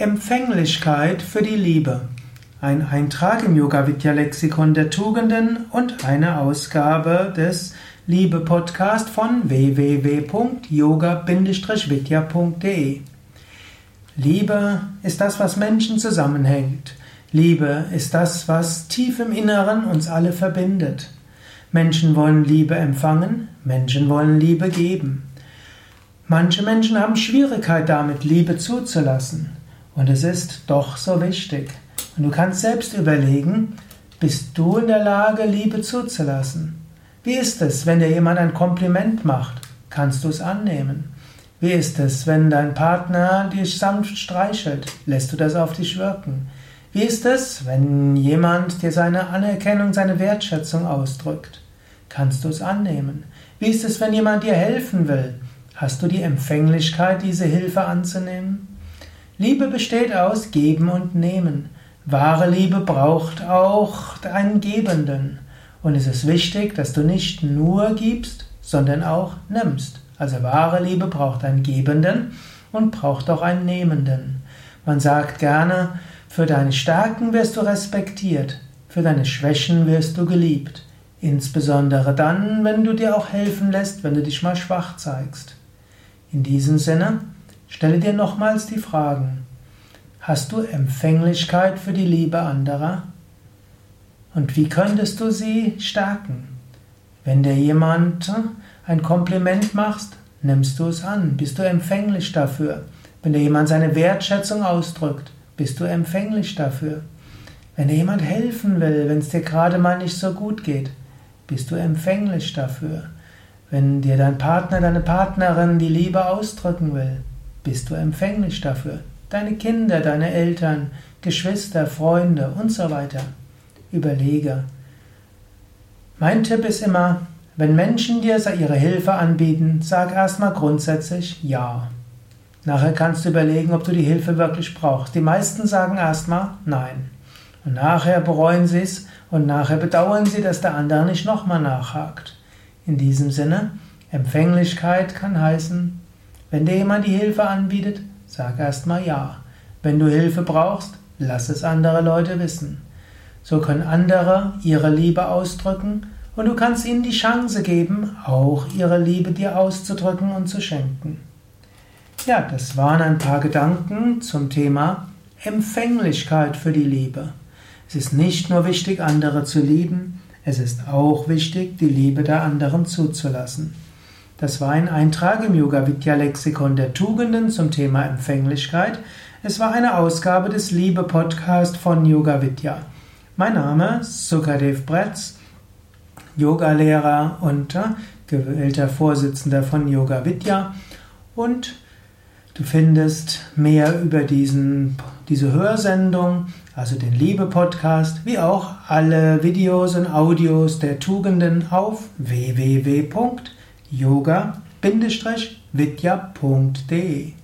Empfänglichkeit für die Liebe. Ein Eintrag im Yoga Vidya Lexikon der Tugenden und eine Ausgabe des Liebe Podcast von www.yoga-vidya.de. Liebe ist das, was Menschen zusammenhängt. Liebe ist das, was tief im Inneren uns alle verbindet. Menschen wollen Liebe empfangen, Menschen wollen Liebe geben. Manche Menschen haben Schwierigkeit damit, Liebe zuzulassen. Und es ist doch so wichtig. Und du kannst selbst überlegen, bist du in der Lage, Liebe zuzulassen? Wie ist es, wenn dir jemand ein Kompliment macht? Kannst du es annehmen? Wie ist es, wenn dein Partner dich sanft streichelt? Lässt du das auf dich wirken? Wie ist es, wenn jemand dir seine Anerkennung, seine Wertschätzung ausdrückt? Kannst du es annehmen? Wie ist es, wenn jemand dir helfen will? Hast du die Empfänglichkeit, diese Hilfe anzunehmen? Liebe besteht aus Geben und Nehmen. Wahre Liebe braucht auch einen Gebenden. Und es ist wichtig, dass du nicht nur gibst, sondern auch nimmst. Also wahre Liebe braucht einen Gebenden und braucht auch einen Nehmenden. Man sagt gerne, für deine Stärken wirst du respektiert, für deine Schwächen wirst du geliebt. Insbesondere dann, wenn du dir auch helfen lässt, wenn du dich mal schwach zeigst. In diesem Sinne, Stelle dir nochmals die Fragen. Hast du Empfänglichkeit für die Liebe anderer? Und wie könntest du sie stärken? Wenn dir jemand ein Kompliment macht, nimmst du es an, bist du empfänglich dafür. Wenn dir jemand seine Wertschätzung ausdrückt, bist du empfänglich dafür. Wenn dir jemand helfen will, wenn es dir gerade mal nicht so gut geht, bist du empfänglich dafür. Wenn dir dein Partner, deine Partnerin die Liebe ausdrücken will, bist du empfänglich dafür. Deine Kinder, deine Eltern, Geschwister, Freunde und so weiter. Überlege. Mein Tipp ist immer, wenn Menschen dir ihre Hilfe anbieten, sag erstmal grundsätzlich Ja. Nachher kannst du überlegen, ob du die Hilfe wirklich brauchst. Die meisten sagen erstmal Nein. Und nachher bereuen sie es und nachher bedauern sie, dass der andere nicht nochmal nachhakt. In diesem Sinne, Empfänglichkeit kann heißen, wenn dir jemand die Hilfe anbietet, sag erstmal ja. Wenn du Hilfe brauchst, lass es andere Leute wissen. So können andere ihre Liebe ausdrücken und du kannst ihnen die Chance geben, auch ihre Liebe dir auszudrücken und zu schenken. Ja, das waren ein paar Gedanken zum Thema Empfänglichkeit für die Liebe. Es ist nicht nur wichtig, andere zu lieben, es ist auch wichtig, die Liebe der anderen zuzulassen. Das war ein Eintrag im Yoga Vidya Lexikon der Tugenden zum Thema Empfänglichkeit. Es war eine Ausgabe des Liebe Podcast von Yoga Vidya. Mein Name ist Sukadev Bretz, Yogalehrer und äh, gewählter Vorsitzender von Yoga Vidya und du findest mehr über diesen, diese Hörsendung, also den Liebe Podcast, wie auch alle Videos und Audios der Tugenden auf www yoga-vidya.de